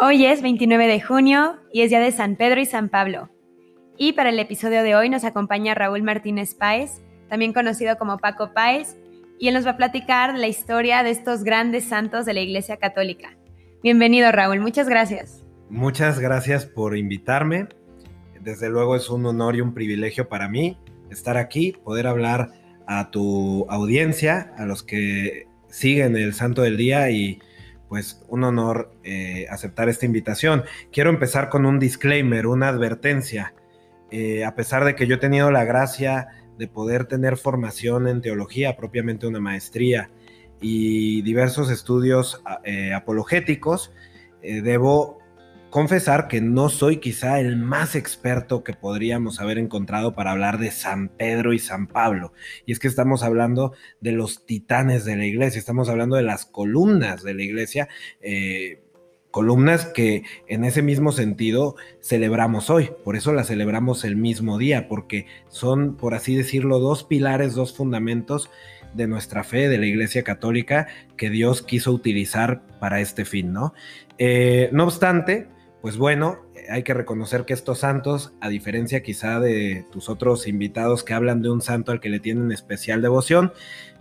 Hoy es 29 de junio y es día de San Pedro y San Pablo. Y para el episodio de hoy nos acompaña Raúl Martínez Páez, también conocido como Paco Páez, y él nos va a platicar la historia de estos grandes santos de la Iglesia Católica. Bienvenido Raúl, muchas gracias. Muchas gracias por invitarme. Desde luego es un honor y un privilegio para mí estar aquí, poder hablar a tu audiencia, a los que siguen el Santo del Día y pues un honor eh, aceptar esta invitación. Quiero empezar con un disclaimer, una advertencia. Eh, a pesar de que yo he tenido la gracia de poder tener formación en teología, propiamente una maestría y diversos estudios eh, apologéticos, debo confesar que no soy quizá el más experto que podríamos haber encontrado para hablar de San Pedro y San Pablo. Y es que estamos hablando de los titanes de la iglesia, estamos hablando de las columnas de la iglesia. Eh, columnas que en ese mismo sentido celebramos hoy, por eso las celebramos el mismo día, porque son, por así decirlo, dos pilares, dos fundamentos de nuestra fe, de la Iglesia Católica, que Dios quiso utilizar para este fin, ¿no? Eh, no obstante, pues bueno, hay que reconocer que estos santos, a diferencia quizá de tus otros invitados que hablan de un santo al que le tienen especial devoción,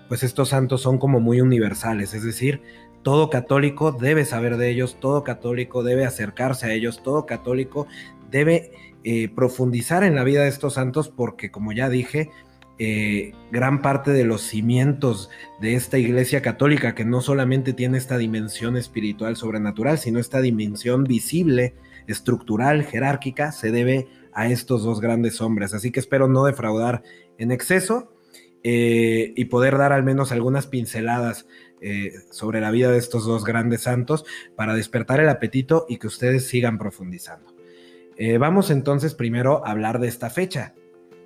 pues estos santos son como muy universales, es decir, todo católico debe saber de ellos, todo católico debe acercarse a ellos, todo católico debe eh, profundizar en la vida de estos santos porque, como ya dije, eh, gran parte de los cimientos de esta iglesia católica, que no solamente tiene esta dimensión espiritual sobrenatural, sino esta dimensión visible, estructural, jerárquica, se debe a estos dos grandes hombres. Así que espero no defraudar en exceso eh, y poder dar al menos algunas pinceladas eh, sobre la vida de estos dos grandes santos para despertar el apetito y que ustedes sigan profundizando. vamos entonces primero a hablar de esta fecha,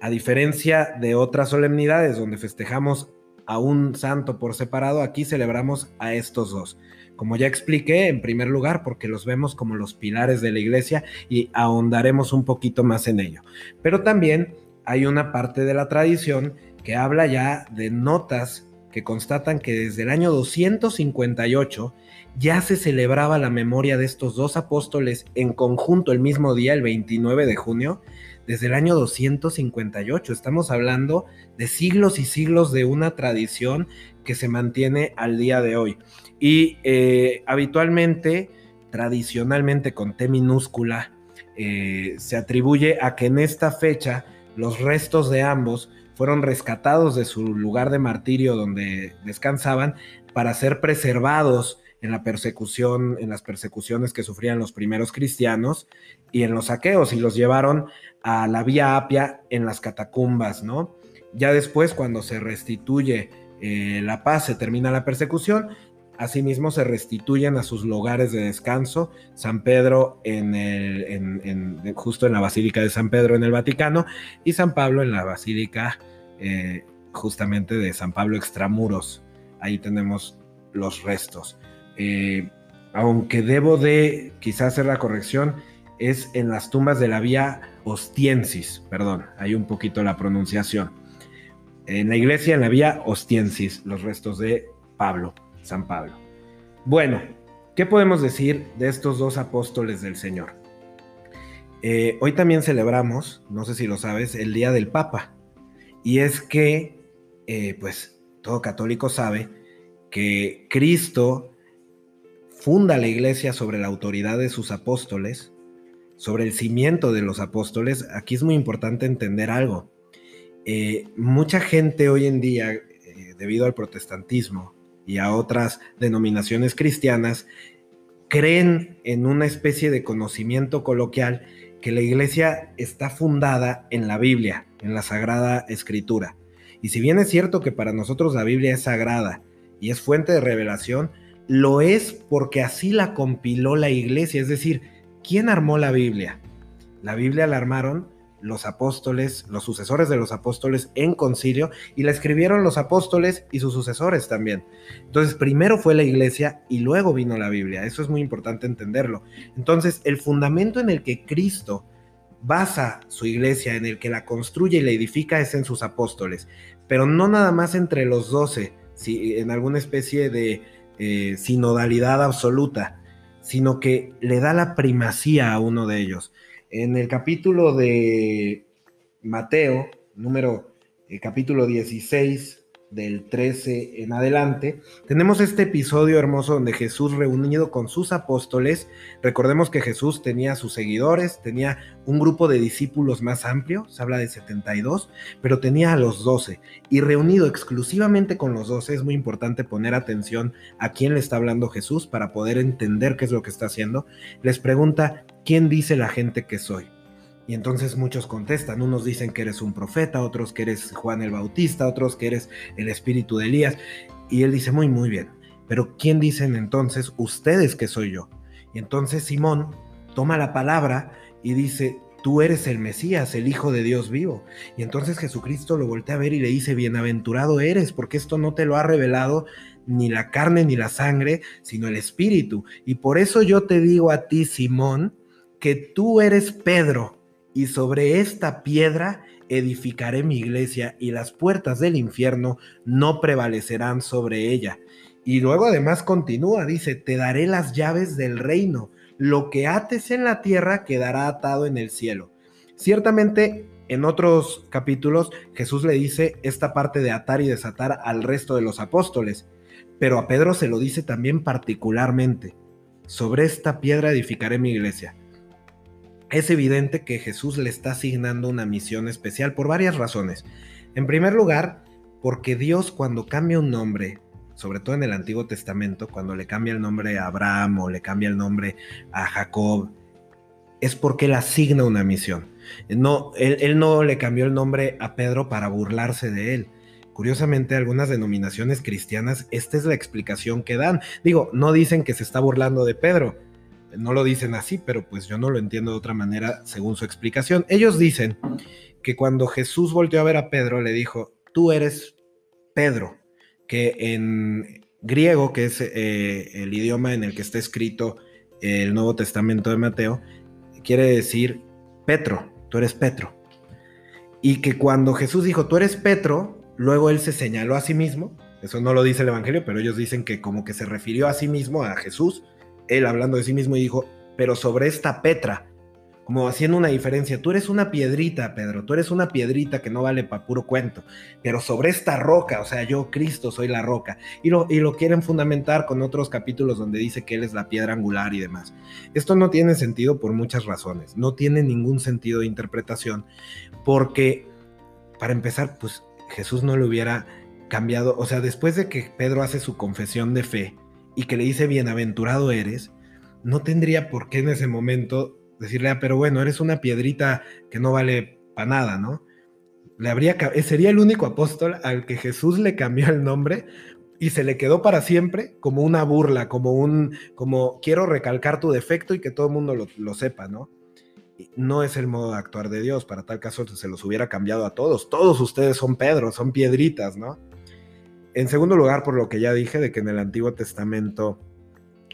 a diferencia de otras solemnidades donde festejamos a un santo por separado, aquí celebramos a estos dos. Como ya expliqué, en primer lugar, porque los vemos como los pilares de la iglesia y ahondaremos un poquito más en ello. Pero también hay una parte de la tradición que habla ya de notas que constatan que desde el año 258 ya se celebraba la memoria de estos dos apóstoles en conjunto el mismo día, el 29 de junio, desde el año 258. Estamos hablando de siglos y siglos de una tradición que se mantiene al día de hoy. Y eh, habitualmente, tradicionalmente con T minúscula, eh, se atribuye a que en esta fecha los restos de ambos fueron rescatados de su lugar de martirio donde descansaban para ser preservados en la persecución, en las persecuciones que sufrían los primeros cristianos y en los saqueos y los llevaron a la vía Apia en las catacumbas, ¿no? Ya después, cuando se restituye eh, la paz, se termina la persecución, asimismo se restituyen a sus lugares de descanso, San Pedro en justo en la Basílica de San Pedro en el Vaticano y San Pablo en la Basílica eh, justamente de San Pablo Extramuros. Ahí tenemos los restos. Eh, aunque debo de quizás hacer la corrección, es en las tumbas de la vía Ostiensis, perdón, hay un poquito la pronunciación. En la iglesia, en la vía Ostiensis, los restos de Pablo, San Pablo. Bueno, ¿qué podemos decir de estos dos apóstoles del Señor? Eh, hoy también celebramos, no sé si lo sabes, el Día del Papa. Y es que, eh, pues, todo católico sabe que Cristo funda la iglesia sobre la autoridad de sus apóstoles sobre el cimiento de los apóstoles, aquí es muy importante entender algo. Eh, mucha gente hoy en día, eh, debido al protestantismo y a otras denominaciones cristianas, creen en una especie de conocimiento coloquial que la iglesia está fundada en la Biblia, en la Sagrada Escritura. Y si bien es cierto que para nosotros la Biblia es sagrada y es fuente de revelación, lo es porque así la compiló la iglesia, es decir, ¿Quién armó la Biblia? La Biblia la armaron los apóstoles, los sucesores de los apóstoles en concilio y la escribieron los apóstoles y sus sucesores también. Entonces, primero fue la iglesia y luego vino la Biblia. Eso es muy importante entenderlo. Entonces, el fundamento en el que Cristo basa su iglesia, en el que la construye y la edifica, es en sus apóstoles. Pero no nada más entre los doce, si, en alguna especie de eh, sinodalidad absoluta sino que le da la primacía a uno de ellos. En el capítulo de Mateo, número el capítulo 16, del 13 en adelante, tenemos este episodio hermoso donde Jesús reunido con sus apóstoles, recordemos que Jesús tenía sus seguidores, tenía un grupo de discípulos más amplio, se habla de 72, pero tenía a los 12 y reunido exclusivamente con los 12, es muy importante poner atención a quién le está hablando Jesús para poder entender qué es lo que está haciendo, les pregunta, ¿quién dice la gente que soy? Y entonces muchos contestan, unos dicen que eres un profeta, otros que eres Juan el Bautista, otros que eres el espíritu de Elías. Y él dice, muy, muy bien, pero ¿quién dicen entonces ustedes que soy yo? Y entonces Simón toma la palabra y dice, tú eres el Mesías, el Hijo de Dios vivo. Y entonces Jesucristo lo voltea a ver y le dice, bienaventurado eres, porque esto no te lo ha revelado ni la carne ni la sangre, sino el Espíritu. Y por eso yo te digo a ti, Simón, que tú eres Pedro y sobre esta piedra edificaré mi iglesia y las puertas del infierno no prevalecerán sobre ella. Y luego además continúa, dice, te daré las llaves del reino, lo que ates en la tierra quedará atado en el cielo. Ciertamente en otros capítulos Jesús le dice esta parte de atar y desatar al resto de los apóstoles, pero a Pedro se lo dice también particularmente, sobre esta piedra edificaré mi iglesia es evidente que Jesús le está asignando una misión especial por varias razones. En primer lugar, porque Dios cuando cambia un nombre, sobre todo en el Antiguo Testamento, cuando le cambia el nombre a Abraham o le cambia el nombre a Jacob, es porque él asigna una misión. No, él, él no le cambió el nombre a Pedro para burlarse de él. Curiosamente, algunas denominaciones cristianas, esta es la explicación que dan. Digo, no dicen que se está burlando de Pedro, no lo dicen así, pero pues yo no lo entiendo de otra manera según su explicación. Ellos dicen que cuando Jesús volteó a ver a Pedro, le dijo, tú eres Pedro, que en griego, que es eh, el idioma en el que está escrito el Nuevo Testamento de Mateo, quiere decir Petro, tú eres Petro. Y que cuando Jesús dijo, tú eres Petro, luego él se señaló a sí mismo, eso no lo dice el Evangelio, pero ellos dicen que como que se refirió a sí mismo, a Jesús, él hablando de sí mismo y dijo, pero sobre esta Petra, como haciendo una diferencia, tú eres una piedrita, Pedro, tú eres una piedrita que no vale para puro cuento, pero sobre esta roca, o sea, yo, Cristo, soy la roca. Y lo, y lo quieren fundamentar con otros capítulos donde dice que Él es la piedra angular y demás. Esto no tiene sentido por muchas razones, no tiene ningún sentido de interpretación, porque, para empezar, pues Jesús no le hubiera cambiado, o sea, después de que Pedro hace su confesión de fe, y que le dice bienaventurado eres, no tendría por qué en ese momento decirle, ah, pero bueno, eres una piedrita que no vale para nada, ¿no? Le habría, sería el único apóstol al que Jesús le cambió el nombre y se le quedó para siempre como una burla, como un, como quiero recalcar tu defecto y que todo el mundo lo, lo sepa, ¿no? no es el modo de actuar de Dios. Para tal caso se los hubiera cambiado a todos. Todos ustedes son Pedro, son piedritas, ¿no? En segundo lugar, por lo que ya dije, de que en el Antiguo Testamento,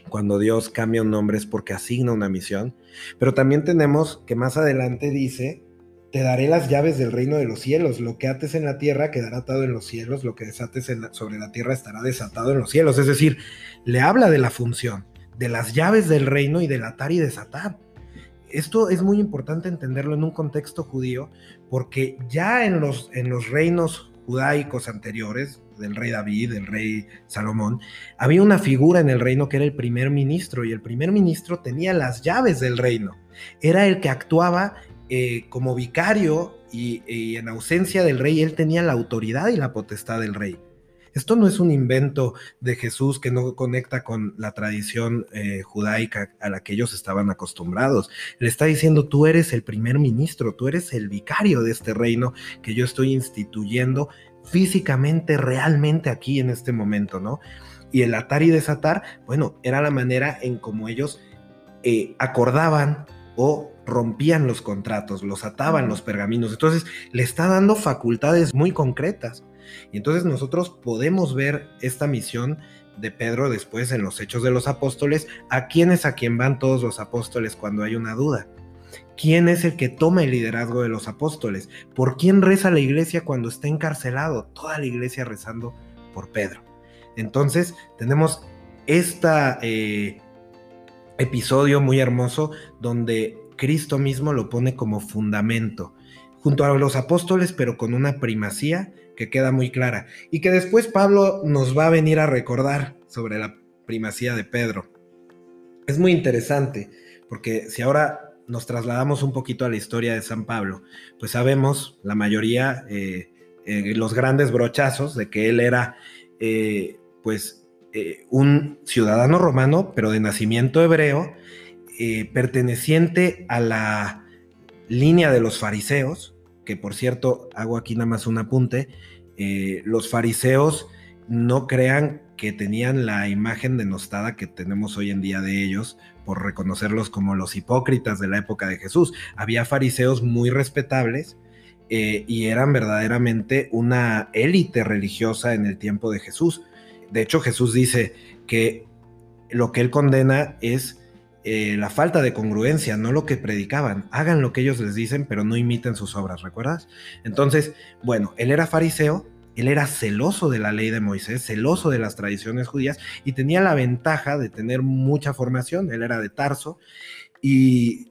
cuando Dios cambia un nombre es porque asigna una misión. Pero también tenemos que más adelante dice, te daré las llaves del reino de los cielos. Lo que ates en la tierra quedará atado en los cielos, lo que desates sobre la tierra estará desatado en los cielos. Es decir, le habla de la función, de las llaves del reino y del atar y desatar. Esto es muy importante entenderlo en un contexto judío, porque ya en los, en los reinos judaicos anteriores, del rey David, del rey Salomón, había una figura en el reino que era el primer ministro y el primer ministro tenía las llaves del reino. Era el que actuaba eh, como vicario y, en ausencia del rey, él tenía la autoridad y la potestad del rey. Esto no es un invento de Jesús que no conecta con la tradición eh, judaica a la que ellos estaban acostumbrados. Le está diciendo, tú eres el primer ministro, tú eres el vicario de este reino que yo estoy instituyendo físicamente, realmente aquí en este momento, ¿no? Y el atar y desatar, bueno, era la manera en como ellos eh, acordaban o rompían los contratos, los ataban los pergaminos. Entonces, le está dando facultades muy concretas. Y entonces nosotros podemos ver esta misión de Pedro después en los Hechos de los Apóstoles, a quién es a quien van todos los apóstoles cuando hay una duda. ¿Quién es el que toma el liderazgo de los apóstoles? ¿Por quién reza la iglesia cuando está encarcelado? Toda la iglesia rezando por Pedro. Entonces tenemos esta, eh, episodio muy hermoso donde Cristo mismo lo pone como fundamento, junto a los apóstoles, pero con una primacía que queda muy clara y que después Pablo nos va a venir a recordar sobre la primacía de Pedro. Es muy interesante, porque si ahora nos trasladamos un poquito a la historia de San Pablo, pues sabemos, la mayoría, eh, eh, los grandes brochazos de que él era, eh, pues, un ciudadano romano, pero de nacimiento hebreo, perteneciente a la línea de los fariseos, que por cierto, hago aquí nada más un apunte, los fariseos no crean que tenían la imagen denostada que tenemos hoy en día de ellos por reconocerlos como los hipócritas de la época de Jesús. Había fariseos muy respetables eh, y eran verdaderamente una élite religiosa en el tiempo de Jesús. De hecho, Jesús dice que lo que él condena es eh, la falta de congruencia, no lo que predicaban. Hagan lo que ellos les dicen, pero no imiten sus obras, ¿recuerdas? Entonces, bueno, él era fariseo, él era celoso de la ley de Moisés, celoso de las tradiciones judías y tenía la ventaja de tener mucha formación. Él era de Tarso y,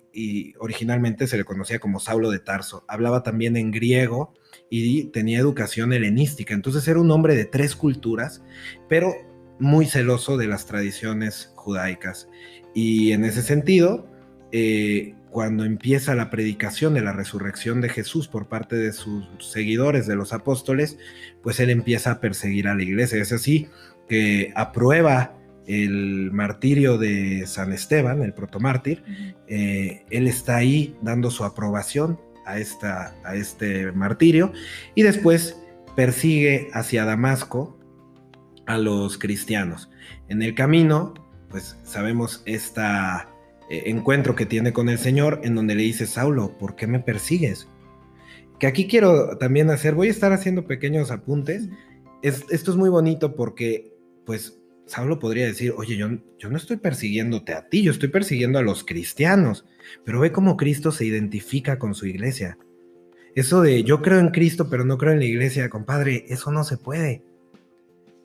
originalmente se le conocía como Saulo de Tarso. Hablaba también en griego y tenía educación helenística. Entonces era un hombre de tres culturas, pero muy celoso de las tradiciones judaicas. Y en ese sentido, eh, cuando empieza la predicación de la resurrección de Jesús por parte de sus seguidores, de los apóstoles, pues él empieza a perseguir a la iglesia. Es así que aprueba el martirio de San Esteban, el protomártir, eh, él está ahí dando su aprobación a, esta, a este martirio y después persigue hacia Damasco a los cristianos. En el camino, pues sabemos esta encuentro que tiene con el Señor en donde le dice, Saulo, ¿por qué me persigues? Que aquí quiero también hacer, voy a estar haciendo pequeños apuntes. esto es muy bonito porque, pues, Saulo podría decir, oye, yo, yo no estoy persiguiéndote a ti, yo estoy persiguiendo a los cristianos, pero ve cómo Cristo se identifica con su iglesia. Eso de yo creo en Cristo, pero no creo en la iglesia, compadre, eso no se puede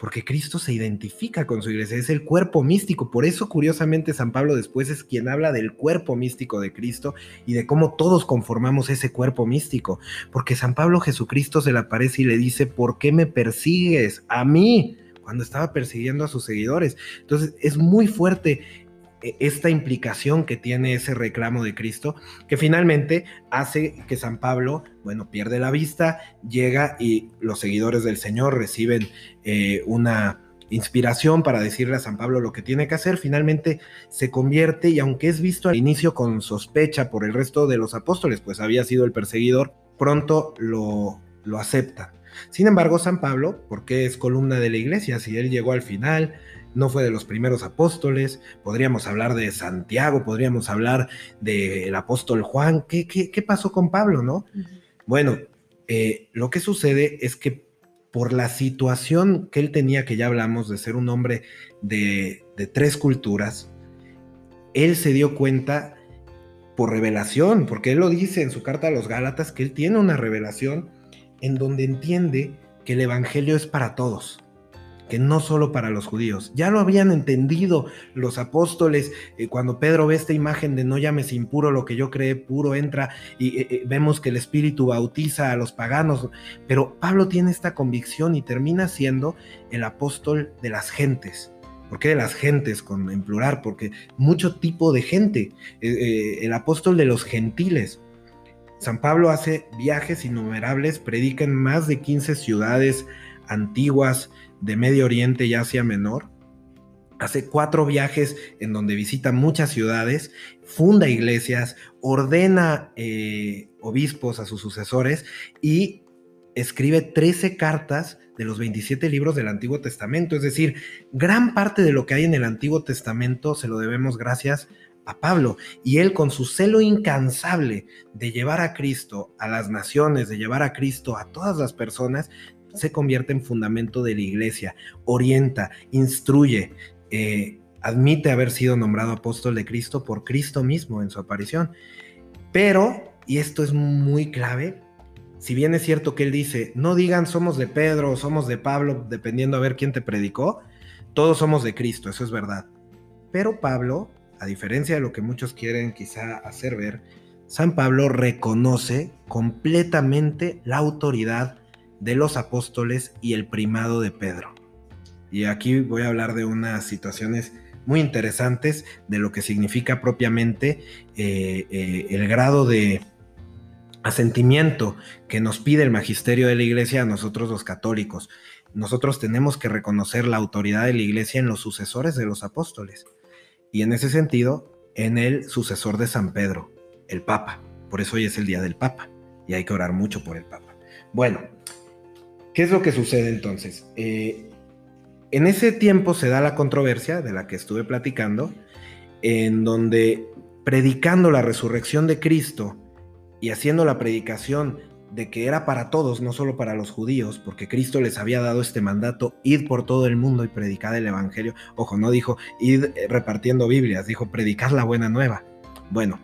porque Cristo se identifica con su iglesia, es el cuerpo místico. Por eso, curiosamente, San Pablo después es quien habla del cuerpo místico de Cristo y de cómo todos conformamos ese cuerpo místico. Porque San Pablo Jesucristo se le aparece y le dice, ¿por qué me persigues a mí? cuando estaba persiguiendo a sus seguidores. Entonces, es muy fuerte esta implicación que tiene ese reclamo de Cristo, que finalmente hace que San Pablo, bueno, pierde la vista, llega y los seguidores del Señor reciben eh, una inspiración para decirle a San Pablo lo que tiene que hacer, finalmente se convierte y aunque es visto al inicio con sospecha por el resto de los apóstoles, pues había sido el perseguidor, pronto lo, lo acepta. Sin embargo, San Pablo, porque es columna de la iglesia, si él llegó al final, no fue de los primeros apóstoles, podríamos hablar de Santiago, podríamos hablar del apóstol Juan, ¿Qué, ¿Qué, pasó con Pablo, no? Bueno, eh, lo que sucede es que por la situación que él tenía, que ya hablamos de ser un hombre de, de tres culturas, él se dio cuenta por revelación, porque él lo dice en su carta a los Gálatas, que él tiene una revelación en donde entiende que el Evangelio es para todos que no solo para los judíos. Ya lo habían entendido los apóstoles eh, cuando Pedro ve esta imagen de no llames impuro lo que yo creé puro, entra y eh, eh, vemos que el Espíritu bautiza a los paganos. Pero Pablo tiene esta convicción y termina siendo el apóstol de las gentes. ¿Por qué de las gentes con, en plural? Porque mucho tipo de gente. el apóstol de los gentiles. San Pablo hace viajes innumerables, predica en más de 15 ciudades antiguas, de Medio Oriente y Asia Menor. Hace cuatro viajes en donde visita muchas ciudades, funda iglesias, ordena eh, obispos a sus sucesores y escribe 13 cartas de los 27 libros del Antiguo Testamento. Es decir, gran parte de lo que hay en el Antiguo Testamento se lo debemos gracias a Pablo. Y él con su celo incansable de llevar a Cristo a las naciones, de llevar a Cristo a todas las personas, se convierte en fundamento de la iglesia, orienta, instruye, eh, admite haber sido nombrado apóstol de Cristo por Cristo mismo en su aparición. Pero, y esto es muy clave, si bien es cierto que él dice, no digan somos de Pedro o somos de Pablo, dependiendo a ver quién te predicó, todos somos de Cristo, eso es verdad. Pero Pablo a diferencia de lo que muchos quieren quizá hacer ver, San Pablo reconoce completamente la autoridad de los apóstoles y el primado de Pedro. Y aquí voy a hablar de unas situaciones muy interesantes de lo que significa propiamente eh, eh, el grado de asentimiento que nos pide el magisterio de la iglesia a nosotros los católicos. Nosotros tenemos que reconocer la autoridad de la iglesia en los sucesores de los apóstoles y en ese sentido en el sucesor de San Pedro, el Papa. Por eso hoy es el día del Papa y hay que orar mucho por el Papa. Bueno, ¿qué es lo que sucede entonces? Eh, en ese tiempo se da la controversia de la que estuve platicando, en donde predicando la resurrección de Cristo y haciendo la predicación de que era para todos, no solo para los judíos, porque Cristo les había dado este mandato, id por todo el mundo y predicad el Evangelio. Ojo, no dijo id repartiendo Biblias, dijo predicad la buena nueva. Bueno,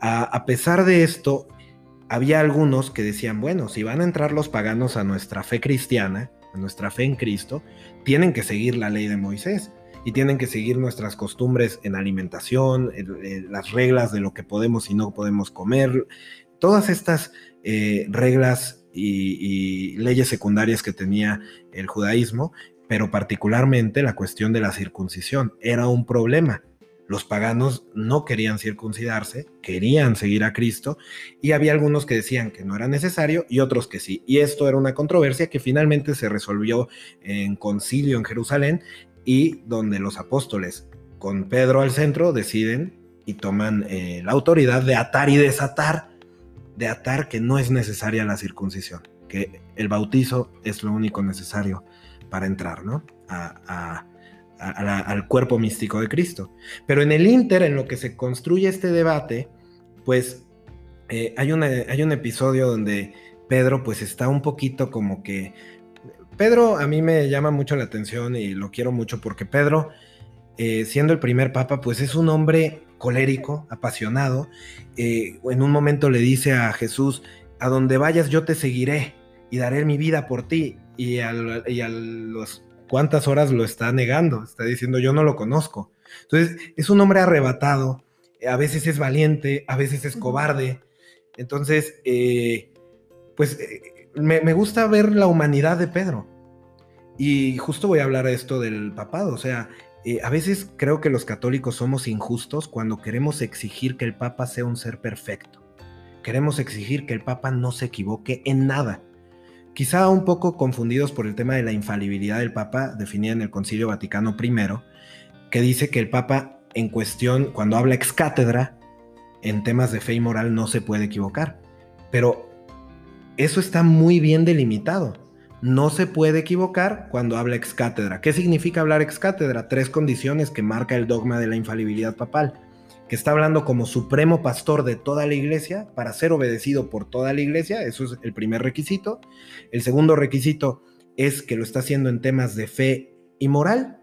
a, pesar de esto, había algunos que decían, bueno, si van a entrar los paganos a nuestra fe cristiana, a nuestra fe en Cristo, tienen que seguir la ley de Moisés y tienen que seguir nuestras costumbres en alimentación, las reglas de lo que podemos y no podemos comer, todas estas eh, reglas y, leyes secundarias que tenía el judaísmo, pero particularmente la cuestión de la circuncisión era un problema. Los paganos no querían circuncidarse, querían seguir a Cristo y había algunos que decían que no era necesario y otros que sí. Y esto era una controversia que finalmente se resolvió en concilio en Jerusalén y donde los apóstoles, con Pedro al centro, deciden y toman eh, la autoridad de atar y desatar, de atar que no es necesaria la circuncisión, que el bautizo es lo único necesario para entrar, ¿no? a al cuerpo místico de Cristo. Pero en el Inter, en lo que se construye este debate, pues eh, hay, hay un episodio donde Pedro pues está un poquito como que... Pedro a mí me llama mucho la atención y lo quiero mucho porque Pedro, eh, siendo el primer papa, pues es un hombre colérico, apasionado. Eh, en un momento le dice a Jesús, a donde vayas yo te seguiré y daré mi vida por ti. Y, y a los cuántas horas lo está negando, está diciendo yo no lo conozco. Entonces, es un hombre arrebatado, a veces es valiente, a veces es cobarde. Entonces, eh, pues eh, me, gusta ver la humanidad de Pedro. Y justo voy a hablar de esto del papado, o sea, eh, a veces creo que los católicos somos injustos cuando queremos exigir que el papa sea un ser perfecto. Queremos exigir que el papa no se equivoque en nada quizá un poco confundidos por el tema de la infalibilidad del Papa, definida en el Concilio Vaticano I, que dice que el Papa en cuestión, cuando habla ex cátedra, en temas de fe y moral no se puede equivocar. Pero eso está muy bien delimitado. No se puede equivocar cuando habla ex cátedra. ¿Qué significa hablar ex cátedra? Tres condiciones que marca el dogma de la infalibilidad papal que está hablando como supremo pastor de toda la iglesia para ser obedecido por toda la iglesia, eso es el primer requisito. El segundo requisito es que lo está haciendo en temas de fe y moral.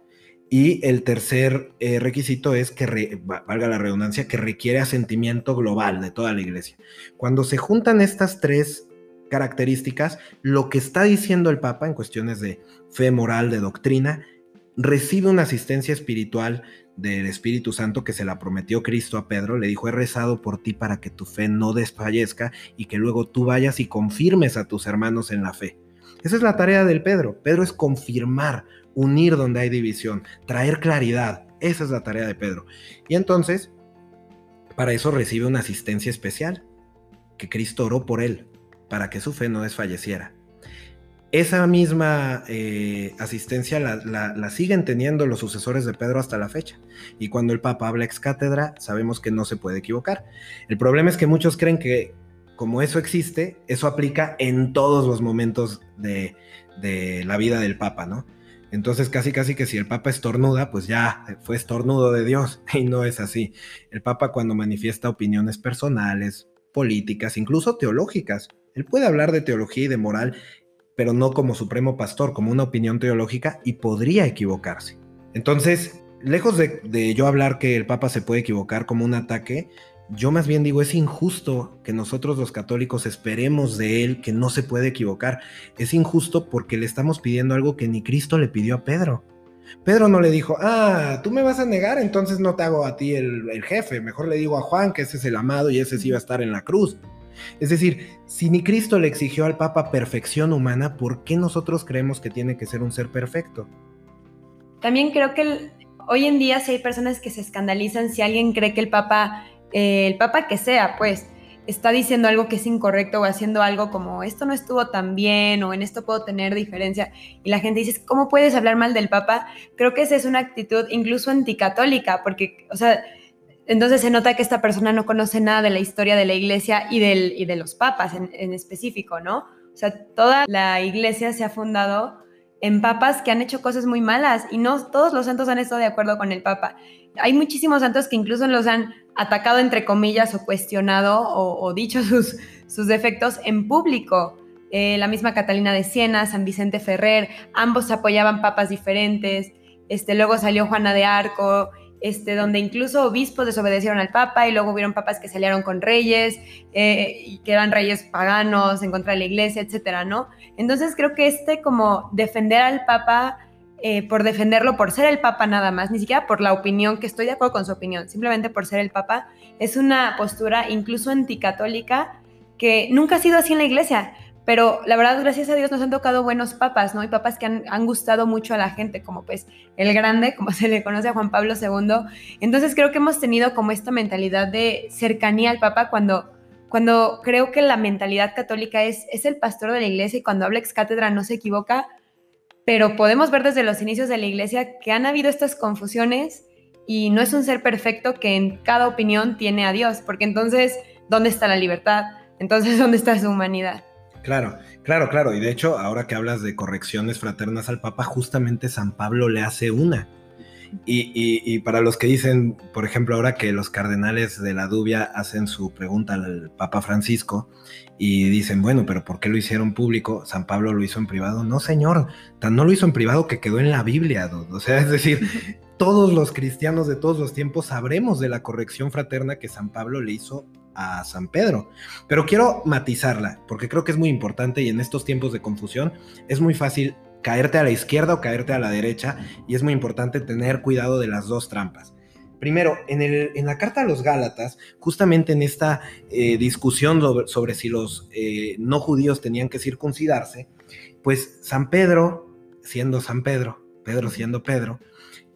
Y el tercer eh, requisito es que, valga la redundancia, que requiere asentimiento global de toda la iglesia. Cuando se juntan estas tres características, lo que está diciendo el Papa en cuestiones de fe moral, de doctrina, recibe una asistencia espiritual del Espíritu Santo que se la prometió Cristo a Pedro, le dijo, he rezado por ti para que tu fe no desfallezca y que luego tú vayas y confirmes a tus hermanos en la fe. Esa es la tarea del Pedro. Pedro es confirmar, unir donde hay división, traer claridad. Esa es la tarea de Pedro. Y entonces, para eso recibe una asistencia especial, que Cristo oró por él, para que su fe no desfalleciera esa misma eh, asistencia la, siguen teniendo los sucesores de Pedro hasta la fecha. Y cuando el Papa habla ex cátedra, sabemos que no se puede equivocar. El problema es que muchos creen que como eso existe, eso aplica en todos los momentos de, la vida del Papa, ¿no? Entonces casi casi que si el Papa estornuda, pues ya fue estornudo de Dios. Y no es así. El Papa cuando manifiesta opiniones personales, políticas, incluso teológicas, él puede hablar de teología y de moral pero no como supremo pastor, como una opinión teológica y podría equivocarse. Entonces, lejos de, yo hablar que el Papa se puede equivocar como un ataque, yo más bien digo, es injusto que nosotros los católicos esperemos de él que no se puede equivocar. Es injusto porque le estamos pidiendo algo que ni Cristo le pidió a Pedro. Pedro no le dijo, ah, tú me vas a negar, entonces no te hago a ti el, el jefe, mejor le digo a Juan que ese es el amado y ese sí va a estar en la cruz. Es decir, si ni Cristo le exigió al Papa perfección humana, ¿por qué nosotros creemos que tiene que ser un ser perfecto? También creo que hoy en día sí hay personas que se escandalizan si alguien cree que el Papa, eh, el Papa que sea, pues, está diciendo algo que es incorrecto o haciendo algo como esto no estuvo tan bien o en esto puedo tener diferencia y la gente dice, ¿cómo puedes hablar mal del Papa? Creo que esa es una actitud incluso anticatólica, porque, o sea, entonces se nota que esta persona no conoce nada de la historia de la iglesia y, de los papas en, en específico, ¿no? O sea, toda la iglesia se ha fundado en papas que han hecho cosas muy malas y no todos los santos han estado de acuerdo con el papa. Hay muchísimos santos que incluso los han atacado entre comillas o cuestionado o, dicho sus, sus defectos en público. Eh, la misma Catalina de Siena, San Vicente Ferrer, ambos apoyaban papas diferentes. Este, luego salió Juana de Arco, este, donde incluso obispos desobedecieron al Papa y luego hubieron papas que salieron con reyes eh, que eran reyes paganos en contra de la iglesia, etcétera, ¿no? Entonces creo que este como defender al Papa eh, por defenderlo, por ser el Papa nada más, ni siquiera por la opinión, que estoy de acuerdo con su opinión, simplemente por ser el Papa, es una postura incluso anticatólica que nunca ha sido así en la iglesia. Pero la verdad, gracias a Dios nos han tocado buenos papas, ¿no? Y papas que han, gustado mucho a la gente, como pues el grande, como se le conoce a Juan Pablo II. Entonces creo que hemos tenido como esta mentalidad de cercanía al papa cuando, cuando creo que la mentalidad católica es, es el pastor de la iglesia y cuando habla ex cátedra no se equivoca, pero podemos ver desde los inicios de la iglesia que han habido estas confusiones y no es un ser perfecto que en cada opinión tiene a Dios, porque entonces, ¿dónde está la libertad? Entonces, ¿dónde está su humanidad? Claro, claro, claro. Y de hecho, ahora que hablas de correcciones fraternas al Papa, justamente San Pablo le hace una. Y, para los que dicen, por ejemplo, ahora que los cardenales de la Dubia hacen su pregunta al Papa Francisco y dicen, bueno, pero ¿por qué lo hicieron público? San Pablo lo hizo en privado. No, señor, tan no lo hizo en privado que quedó en la Biblia. O sea, es decir, todos los cristianos de todos los tiempos sabremos de la corrección fraterna que San Pablo le hizo a San Pedro. Pero quiero matizarla, porque creo que es muy importante y en estos tiempos de confusión es muy fácil caerte a la izquierda o caerte a la derecha y es muy importante tener cuidado de las dos trampas. Primero, en, el, en la carta a los Gálatas, justamente en esta eh, discusión sobre, si los eh, no judíos tenían que circuncidarse, pues San Pedro, siendo San Pedro, Pedro siendo Pedro,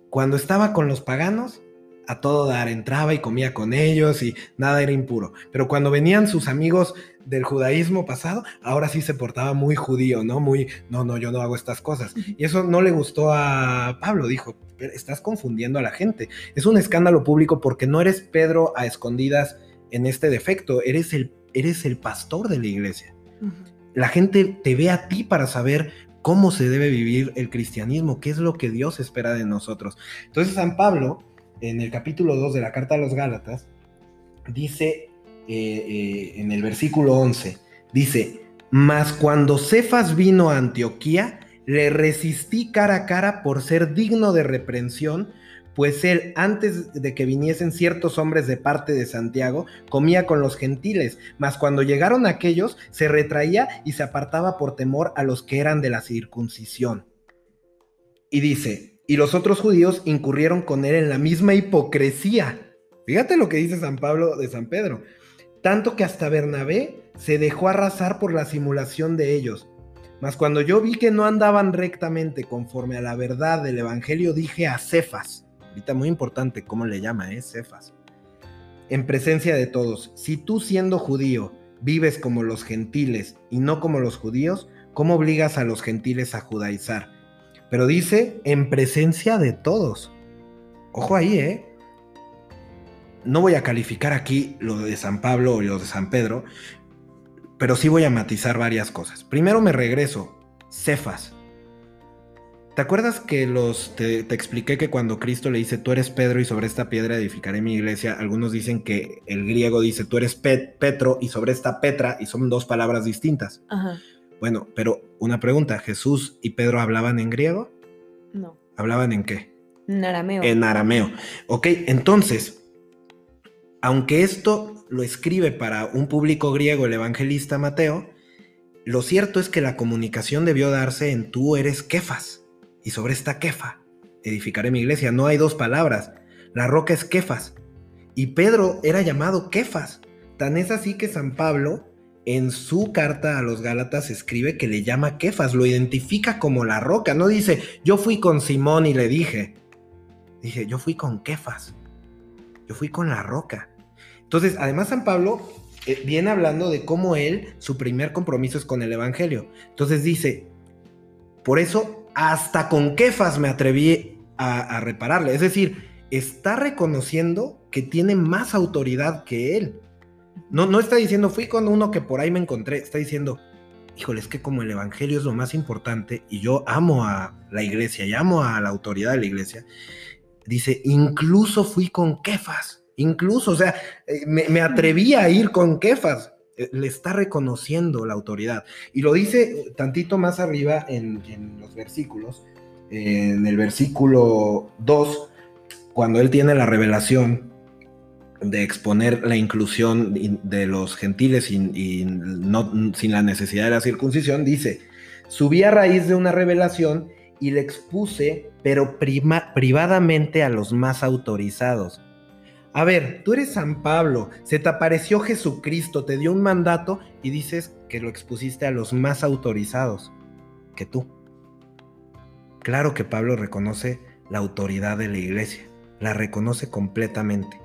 cuando estaba con los paganos, a todo dar, entraba y comía con ellos y nada era impuro. Pero cuando venían sus amigos del judaísmo pasado, ahora sí se portaba muy judío, ¿no? Muy, no, no, yo no hago estas cosas. Y eso no le gustó a Pablo, dijo, estás confundiendo a la gente. Es un escándalo público porque no eres Pedro a escondidas en este defecto, eres el, eres el pastor de la iglesia. La gente te ve a ti para saber cómo se debe vivir el cristianismo, qué es lo que Dios espera de nosotros. Entonces San Pablo en el capítulo 2 de la carta a los Gálatas, dice eh, eh, en el versículo 11, dice, mas cuando Cefas vino a Antioquía, le resistí cara a cara por ser digno de reprensión, pues él, antes de que viniesen ciertos hombres de parte de Santiago, comía con los gentiles, mas cuando llegaron aquellos, se retraía y se apartaba por temor a los que eran de la circuncisión. Y dice, y los otros judíos incurrieron con él en la misma hipocresía. Fíjate lo que dice San Pablo de San Pedro. Tanto que hasta Bernabé se dejó arrasar por la simulación de ellos. Mas cuando yo vi que no andaban rectamente conforme a la verdad del Evangelio, dije a Cefas, ahorita muy importante cómo le llama, ¿eh? Cefas, en presencia de todos, si tú siendo judío vives como los gentiles y no como los judíos, ¿cómo obligas a los gentiles a judaizar? Pero dice en presencia de todos. Ojo ahí, ¿eh? No voy a calificar aquí lo de San Pablo o lo de San Pedro, pero sí voy a matizar varias cosas. Primero me regreso, Cefas. ¿Te acuerdas que los te, expliqué que cuando Cristo le dice tú eres Pedro y sobre esta piedra edificaré mi iglesia? Algunos dicen que el griego dice tú eres Petro y sobre esta Petra y son dos palabras distintas. Ajá. Bueno, pero una pregunta, ¿Jesús y Pedro hablaban en griego? No. ¿Hablaban en qué? En arameo. En arameo. Ok, entonces, aunque esto lo escribe para un público griego el evangelista Mateo, lo cierto es que la comunicación debió darse en tú eres Kefas y sobre esta Kefa. edificaré mi iglesia. No hay dos palabras. La roca es Kefas. Y Pedro era llamado Kefas. Tan es así que San Pablo en su carta a los Gálatas escribe que le llama Kefas, lo identifica como la roca. No dice, yo fui con Simón y le dije. Dije, yo fui con Kefas. Yo fui con la roca. Entonces, además San Pablo eh, viene hablando de cómo él, su primer compromiso es con el Evangelio. Entonces dice, por eso hasta con Kefas me atreví a, repararle. Es decir, está reconociendo que tiene más autoridad que él. No, no está diciendo, fui con uno que por ahí me encontré. Está diciendo, híjole, es que como el Evangelio es lo más importante y yo amo a la iglesia y amo a la autoridad de la iglesia, dice, incluso fui con Kefas. Incluso, o sea, eh, me, atreví a ir con Kefas. Eh, le está reconociendo la autoridad. Y lo dice tantito más arriba en, los versículos. En el versículo 2, cuando él tiene la revelación de exponer la inclusión de los gentiles y, no, sin la necesidad de la circuncisión, dice, subí a raíz de una revelación y le expuse, pero privadamente a los más autorizados. A ver, tú eres San Pablo, se te apareció Jesucristo, te dio un mandato y dices que lo expusiste a los más autorizados que tú. Claro que Pablo reconoce la autoridad de la iglesia, la reconoce completamente.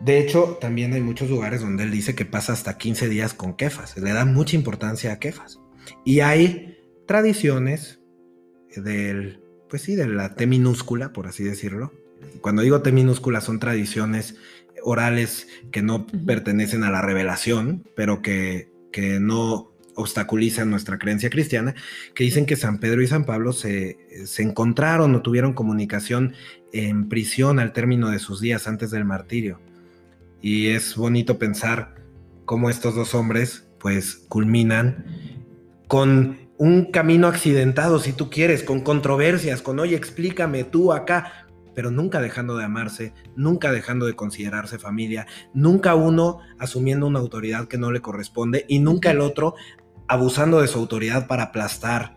De hecho, también hay muchos lugares donde él dice que pasa hasta 15 días con Kefas, le da mucha importancia a Kefas. Y hay tradiciones del, pues sí, de la T minúscula, por así decirlo, cuando digo T minúscula son tradiciones orales que no pertenecen a la revelación, pero que, que no obstaculizan nuestra creencia cristiana, que dicen que San Pedro y San Pablo se, se, encontraron o tuvieron comunicación en prisión al término de sus días antes del martirio. Y es bonito pensar cómo estos dos hombres pues culminan con un camino accidentado, si tú quieres, con controversias, con, oye, explícame tú acá, pero nunca dejando de amarse, nunca dejando de considerarse familia, nunca uno asumiendo una autoridad que no le corresponde y nunca el otro abusando de su autoridad para aplastar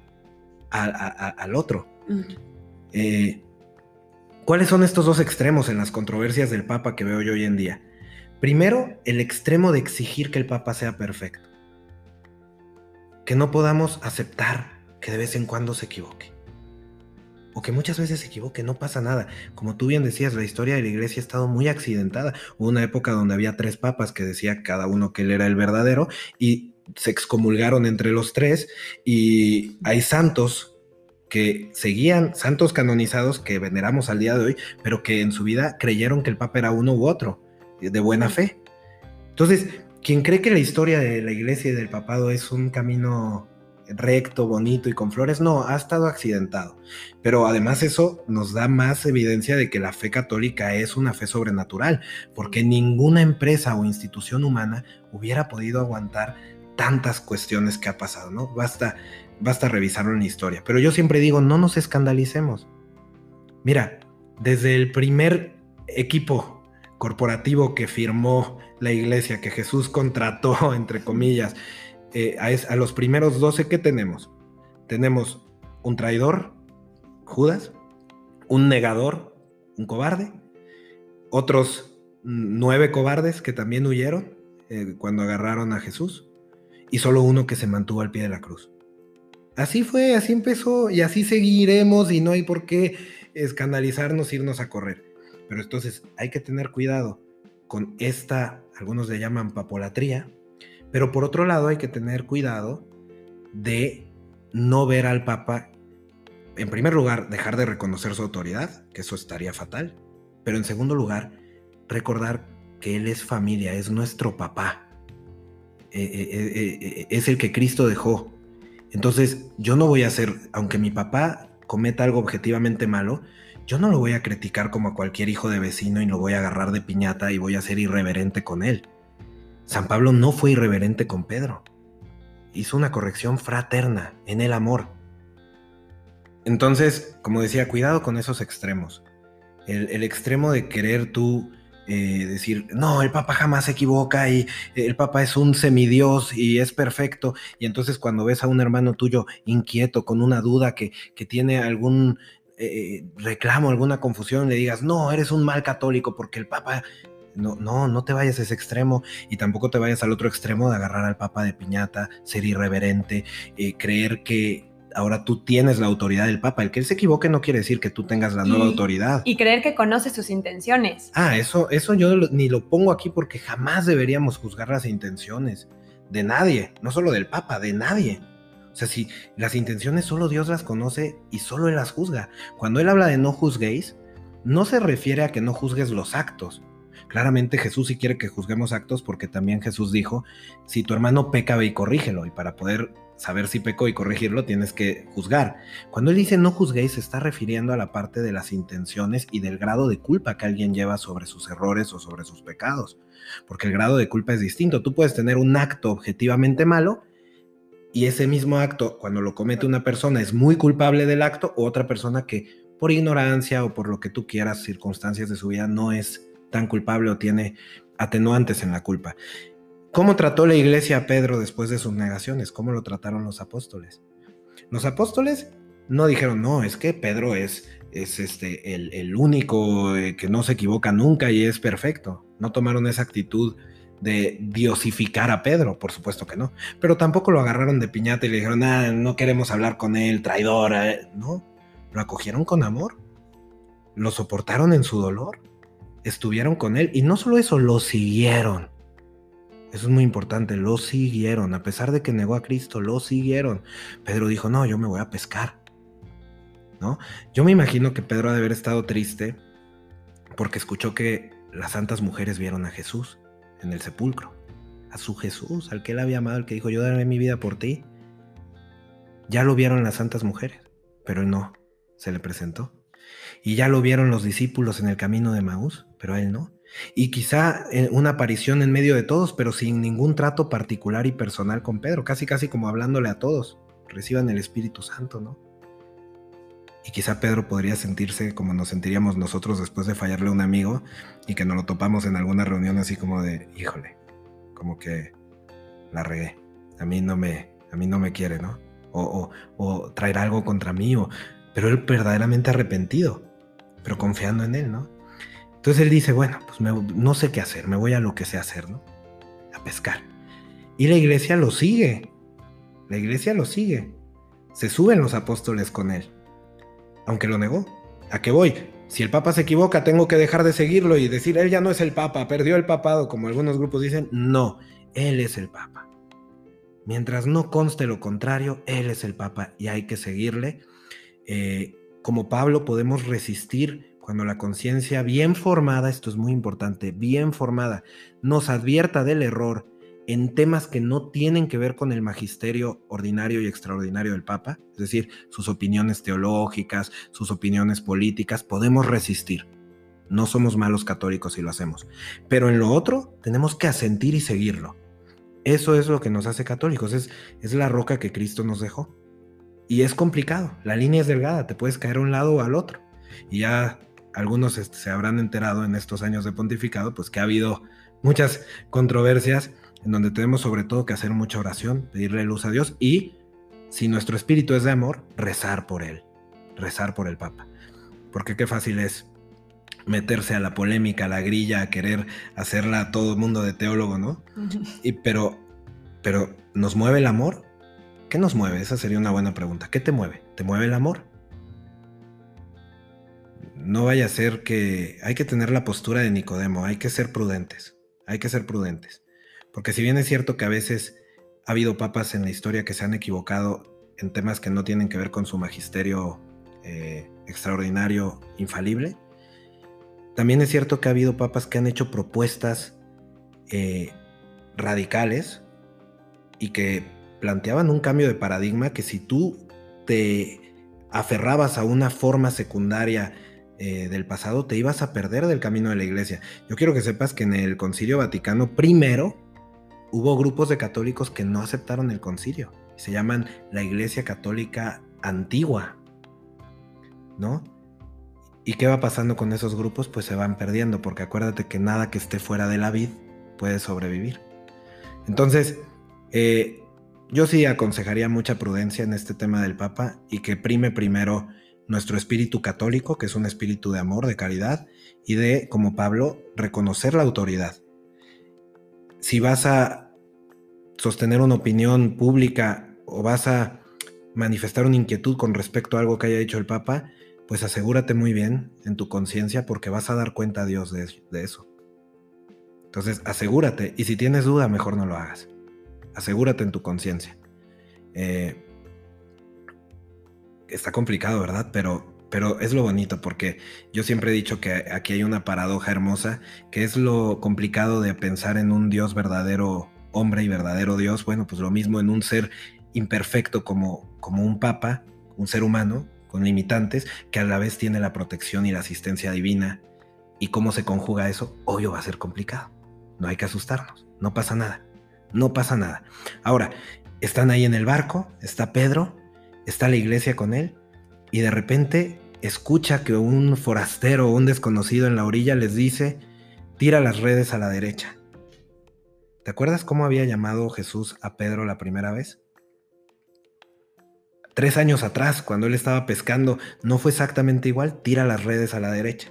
al otro. Eh, ¿Cuáles son estos dos extremos en las controversias del Papa que veo yo hoy en día? Primero, el extremo de exigir que el Papa sea perfecto. Que no podamos aceptar que de vez en cuando se equivoque o que muchas veces se equivoque, no pasa nada. Como tú bien decías, la historia de la iglesia ha estado muy accidentada. Hubo una época donde había tres papas que decía cada uno que él era el verdadero y se excomulgaron entre los tres y hay santos que seguían, santos canonizados que veneramos al día de hoy, pero que en su vida creyeron que el papa era uno u otro, de buena fe. Entonces, quien cree que la historia de la iglesia y del papado es un camino recto, bonito y con flores, no, ha estado accidentado. Pero además eso nos da más evidencia de que la fe católica es una fe sobrenatural, porque ninguna empresa o institución humana hubiera podido aguantar tantas cuestiones que ha pasado, ¿no? Basta, basta revisarlo en la historia. Pero yo siempre digo, no nos escandalicemos. Mira, desde el primer equipo corporativo que firmó la iglesia, que Jesús contrató, entre comillas, eh, a, los primeros 12 que tenemos. Tenemos un traidor, Judas, un negador, un cobarde, otros nueve cobardes que también huyeron eh, cuando agarraron a Jesús, y solo uno que se mantuvo al pie de la cruz. Así fue, así empezó, y así seguiremos, y no hay por qué escandalizarnos, irnos a correr. Pero entonces hay que tener cuidado con esta, algunos le llaman papolatría, pero por otro lado hay que tener cuidado de no ver al Papa, en primer lugar, dejar de reconocer su autoridad, que eso estaría fatal, pero en segundo lugar, recordar que Él es familia, es nuestro papá, eh, eh, eh, es el que Cristo dejó. Entonces, yo no voy a hacer, aunque mi papá cometa algo objetivamente malo, yo no lo voy a criticar como a cualquier hijo de vecino y lo voy a agarrar de piñata y voy a ser irreverente con él. San Pablo no fue irreverente con Pedro. Hizo una corrección fraterna en el amor. Entonces, como decía, cuidado con esos extremos. El, extremo de querer tú eh, decir, no, el Papa jamás se equivoca y el Papa es un semidios y es perfecto. Y entonces cuando ves a un hermano tuyo inquieto, con una duda, que, que tiene algún eh, reclamo, alguna confusión, le digas, no, eres un mal católico porque el Papa... No, no, no te vayas a ese extremo y tampoco te vayas al otro extremo de agarrar al Papa de piñata, ser irreverente, eh, creer que ahora tú tienes la autoridad del Papa. El que él se equivoque no quiere decir que tú tengas la nueva autoridad. Y creer que conoce sus intenciones. Ah, eso, eso yo ni lo pongo aquí porque jamás deberíamos juzgar las intenciones de nadie, no solo del Papa, de nadie. Sea, si las intenciones solo Dios las conoce y solo Él las juzga. Cuando Él habla de no juzguéis, no se refiere a que no juzgues los actos. Claramente Jesús sí quiere que juzguemos actos porque también Jesús dijo, si tu hermano peca, ve y corrígelo. Y para poder saber si pecó y corregirlo, tienes que juzgar. Cuando él dice no juzguéis, se está refiriendo a la parte de las intenciones y del grado de culpa que alguien lleva sobre sus errores o sobre sus pecados. Porque el grado de culpa es distinto. Tú puedes tener un acto objetivamente malo y ese mismo acto, cuando lo comete una persona, es muy culpable del acto, o otra persona que por ignorancia o por lo que tú quieras, circunstancias de su vida, no es tan culpable o tiene atenuantes en la culpa. ¿Cómo trató la iglesia a Pedro después de sus negaciones? ¿Cómo lo trataron los apóstoles? Los apóstoles no dijeron, no, es que Pedro es, es este, el, único eh, que no se equivoca nunca y es perfecto. No tomaron esa actitud de diosificar a Pedro, por supuesto que no. Pero tampoco lo agarraron de piñata y le dijeron, ah, no queremos hablar con él, traidor. Eh". No, lo acogieron con amor, lo soportaron en su dolor, estuvieron con él y no solo eso, lo siguieron. Eso es muy importante, lo siguieron, a pesar de que negó a Cristo, lo siguieron. Pedro dijo, no, yo me voy a pescar. ¿No? Yo me imagino que Pedro ha de haber estado triste porque escuchó que las santas mujeres vieron a Jesús en el sepulcro. A su Jesús, al que él había amado, al que dijo, yo daré mi vida por ti. Ya lo vieron las santas mujeres, pero él no, se le presentó. Y ya lo vieron los discípulos en el camino de Maús, pero él no. Y quizá eh, una aparición en medio de todos, pero sin ningún trato particular y personal con Pedro, casi casi como hablándole a todos, reciban el Espíritu Santo, ¿no? Y quizá Pedro podría sentirse como nos sentiríamos nosotros después de fallarle a un amigo y que nos lo topamos en alguna reunión así como de, híjole, como que la regué, a mí no me, a mí no me quiere, ¿no? O, o, traer algo contra mí, o, pero él verdaderamente arrepentido, pero confiando en él, ¿no? Entonces él dice, bueno, pues no sé qué hacer, me voy a lo que sé hacer, ¿no? A pescar. Y la iglesia lo sigue. La iglesia lo sigue. Se suben los apóstoles con él. Aunque lo negó. ¿A qué voy? Si el Papa se equivoca, tengo que dejar de seguirlo y decir, él ya no es el Papa, perdió el papado, como algunos grupos dicen. No, él es el Papa. Mientras no conste lo contrario, él es el Papa y hay que seguirle. Eh, como Pablo podemos resistir cuando la conciencia bien formada, esto es muy importante, bien formada, nos advierta del error en temas que no tienen que ver con el magisterio ordinario y extraordinario del Papa, es decir, sus opiniones teológicas, sus opiniones políticas, podemos resistir. No somos malos católicos si lo hacemos. Pero en lo otro tenemos que asentir y seguirlo. Eso es lo que nos hace católicos, es, es la roca que Cristo nos dejó. Y es complicado, la línea es delgada, te puedes caer a un lado o al otro. Y ya algunos este, se habrán enterado en estos años de pontificado, pues que ha habido muchas controversias en donde tenemos sobre todo que hacer mucha oración, pedirle luz a Dios y, si nuestro espíritu es de amor, rezar por él, rezar por el Papa. Porque qué fácil es meterse a la polémica, a la grilla, a querer hacerla a todo el mundo de teólogo, ¿no? Y, pero, pero, ¿nos mueve el amor? ¿Qué nos mueve? Esa sería una buena pregunta. ¿Qué te mueve? ¿Te mueve el amor? no vaya a ser que hay que tener la postura de Nicodemo, hay que ser prudentes, hay que ser prudentes. Porque si bien es cierto que a veces ha habido papas en la historia que se han equivocado en temas que no tienen que ver con su magisterio eh, extraordinario, infalible, también es cierto que ha habido papas que han hecho propuestas eh, radicales y que planteaban un cambio de paradigma que si tú te aferrabas a una forma secundaria eh, del pasado, te ibas a perder del camino de la iglesia. Yo quiero que sepas que en el Concilio Vaticano primero hubo grupos de católicos que no aceptaron el concilio. Se llaman la Iglesia Católica Antigua, ¿no? ¿Y qué va pasando con esos grupos? Pues se van perdiendo, porque acuérdate que nada que esté fuera de la vid puede sobrevivir. Entonces, eh, yo sí aconsejaría mucha prudencia en este tema del Papa y que prime primero nuestro espíritu católico, que es un espíritu de amor, de caridad, y de, como Pablo, reconocer la autoridad. Si vas a sostener una opinión pública o vas a manifestar una inquietud con respecto a algo que haya dicho el Papa, pues asegúrate muy bien en tu conciencia porque vas a dar cuenta a Dios de, eso. Entonces, asegúrate. Y si tienes duda, mejor no lo hagas. Asegúrate en tu conciencia. Eh, está complicado, ¿verdad? Pero, pero es lo bonito porque yo siempre he dicho que aquí hay una paradoja hermosa, que es lo complicado de pensar en un Dios verdadero hombre y verdadero Dios. Bueno, pues lo mismo en un ser imperfecto como, como un papa, un ser humano con limitantes, que a la vez tiene la protección y la asistencia divina. ¿Y cómo se conjuga eso? Obvio va a ser complicado. No hay que asustarnos. No pasa nada. No pasa nada. Ahora, están ahí en el barco, está Pedro, está la iglesia con él, y de repente escucha que un forastero o un desconocido en la orilla les dice, tira las redes a la derecha. ¿Te acuerdas cómo había llamado Jesús a Pedro la primera vez? Tres años atrás, cuando él estaba pescando, no fue exactamente igual, tira las redes a la derecha.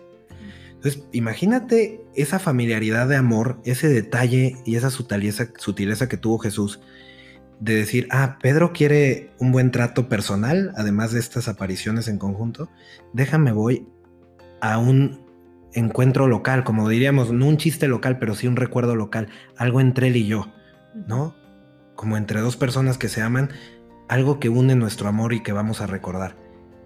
Entonces, imagínate esa familiaridad de amor, ese detalle y esa sutileza, sutileza que tuvo Jesús de decir, ah, Pedro quiere un buen trato personal, además de estas apariciones en conjunto, déjame voy a un encuentro local, como diríamos, no un chiste local, pero sí un recuerdo local, algo entre él y yo, ¿no? Como entre dos personas que se aman, algo que une nuestro amor y que vamos a recordar.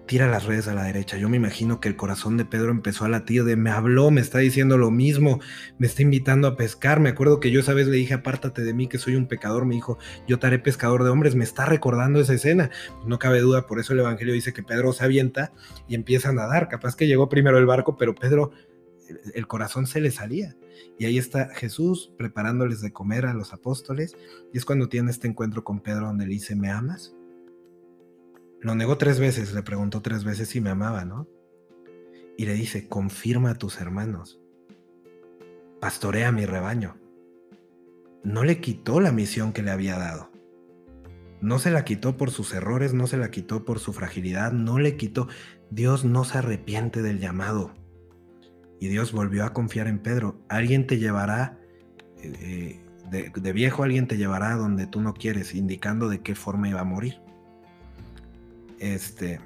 Tira las redes a la derecha. Yo me imagino que el corazón de Pedro empezó a latir de me habló, me está diciendo lo mismo, me está invitando a pescar. Me acuerdo que yo esa vez le dije, apártate de mí, que soy un pecador. Me dijo, yo te haré pescador de hombres. Me está recordando esa escena. no cabe duda, por eso el Evangelio dice que Pedro se avienta y empieza a nadar. Capaz que llegó primero el barco, pero Pedro, el corazón se le salía. Y ahí está Jesús preparándoles de comer a los apóstoles. Y es cuando tiene este encuentro con Pedro donde le dice, ¿me amas? Lo negó tres veces, le preguntó tres veces si me amaba, ¿no? Y le dice, confirma a tus hermanos. Pastorea mi rebaño. No le quitó la misión que le había dado. No se la quitó por sus errores, no se la quitó por su fragilidad, no le quitó. Dios no se arrepiente del llamado. Y Dios volvió a confiar en Pedro. Alguien te llevará, eh, de, viejo alguien te llevará donde tú no quieres, indicando de qué forma iba a morir. Este,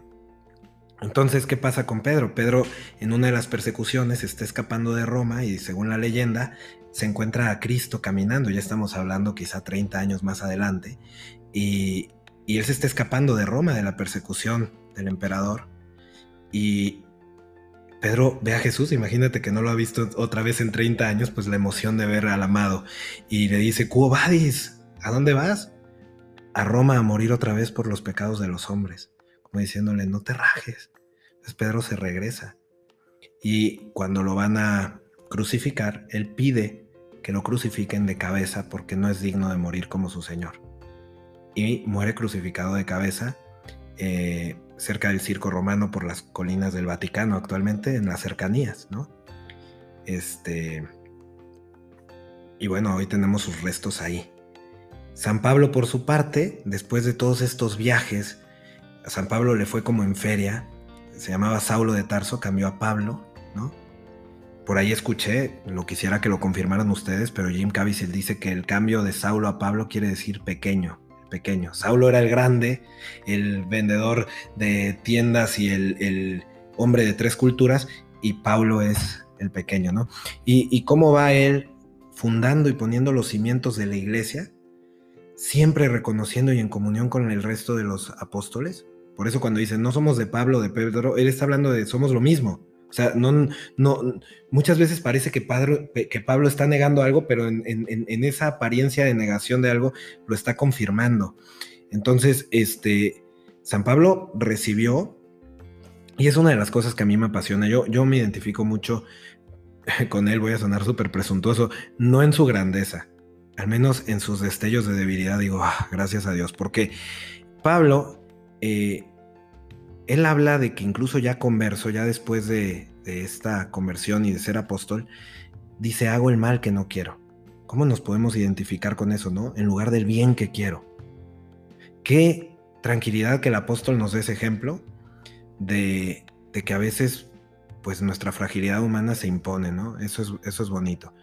entonces, ¿qué pasa con Pedro? Pedro en una de las persecuciones está escapando de Roma y según la leyenda se encuentra a Cristo caminando, ya estamos hablando quizá 30 años más adelante, y, él se está escapando de Roma, de la persecución del emperador, y, Pedro ve a Jesús, imagínate que no lo ha visto otra vez en 30 años, pues la emoción de ver al amado. Y le dice, Cuo vadis? ¿A dónde vas? A Roma a morir otra vez por los pecados de los hombres. Como diciéndole, no te rajes. Entonces Pedro se regresa. Y cuando lo van a crucificar, él pide que lo crucifiquen de cabeza porque no es digno de morir como su Señor. Y muere crucificado de cabeza. Eh, cerca del circo romano por las colinas del Vaticano actualmente, en las cercanías, ¿no? Este. Y bueno, hoy tenemos sus restos ahí. San Pablo, por su parte, después de todos estos viajes, a San Pablo le fue como en feria, se llamaba Saulo de Tarso, cambió a Pablo, ¿no? Por ahí escuché, lo quisiera que lo confirmaran ustedes, pero Jim Caviezel dice que el cambio de Saulo a Pablo quiere decir pequeño, pequeño. Saulo era el grande, el vendedor de tiendas y el, hombre de tres culturas, y Pablo es el pequeño, ¿no? Y, cómo va él fundando y poniendo los cimientos de la iglesia, siempre reconociendo y en comunión con el resto de los apóstoles. Por eso cuando dice, no somos de Pablo, de Pedro, él está hablando de somos lo mismo. O sea, no, no, muchas veces parece que, Pablo está negando algo, pero en, esa apariencia de negación de algo lo está confirmando. Entonces, este, San Pablo recibió, y es una de las cosas que a mí me apasiona, yo, yo me identifico mucho con él, voy a sonar súper presuntuoso, no en su grandeza, al menos en sus destellos de debilidad, digo, ah, gracias a Dios, porque Pablo... Eh, él habla de que incluso ya converso, ya después de, de esta conversión y de ser apóstol, dice, hago el mal que no quiero. ¿Cómo nos podemos identificar con eso, no? En lugar del bien que quiero. Qué tranquilidad que el apóstol nos dé ese ejemplo de, que a veces pues nuestra fragilidad humana se impone, ¿no? Eso es, eso es bonito.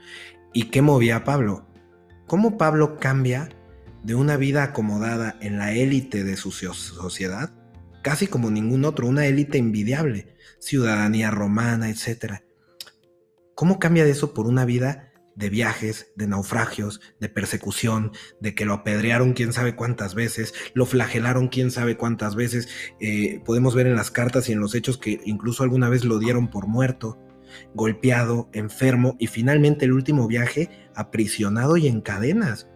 ¿Y qué movía a Pablo? ¿Cómo Pablo cambia de una vida acomodada en la élite de su sociedad, casi como ningún otro, una élite envidiable, ciudadanía romana, etc. ¿Cómo cambia de eso por una vida de viajes, de naufragios, de persecución, de que lo apedrearon quién sabe cuántas veces, lo flagelaron quién sabe cuántas veces. Eh, podemos ver en las cartas y en los hechos que incluso alguna vez lo dieron por muerto, golpeado, enfermo y finalmente el último viaje aprisionado y en cadenas,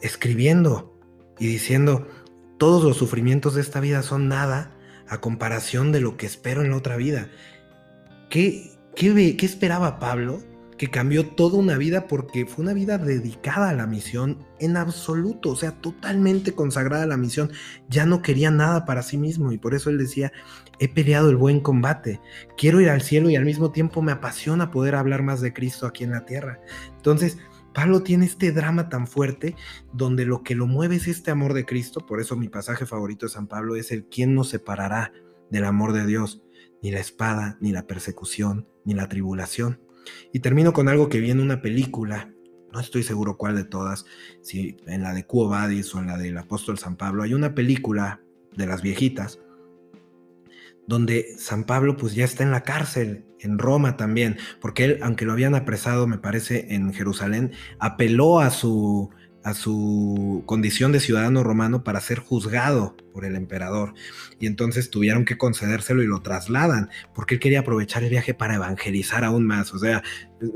escribiendo y diciendo, todos los sufrimientos de esta vida son nada a comparación de lo que espero en la otra vida. ¿Qué, qué, qué esperaba Pablo? que cambió toda una vida porque fue una vida dedicada a la misión en absoluto, o sea, totalmente consagrada a la misión. Ya no quería nada para sí mismo y por eso él decía, he peleado el buen combate, quiero ir al cielo y al mismo tiempo me apasiona poder hablar más de Cristo aquí en la tierra. Entonces, Pablo tiene este drama tan fuerte donde lo que lo mueve es este amor de Cristo, por eso mi pasaje favorito de San Pablo es el ¿quién nos separará del amor de Dios? Ni la espada, ni la persecución, ni la tribulación y termino con algo que vi en una película, no estoy seguro cuál de todas, si en la de Cuo Vadis o en la del apóstol San Pablo, hay una película de las viejitas donde San Pablo pues ya está en la cárcel, en Roma también, porque él, aunque lo habían apresado, me parece, en Jerusalén, apeló a su a su condición de ciudadano romano para ser juzgado por el emperador. Y entonces tuvieron que concedérselo y lo trasladan, porque él quería aprovechar el viaje para evangelizar aún más. O sea,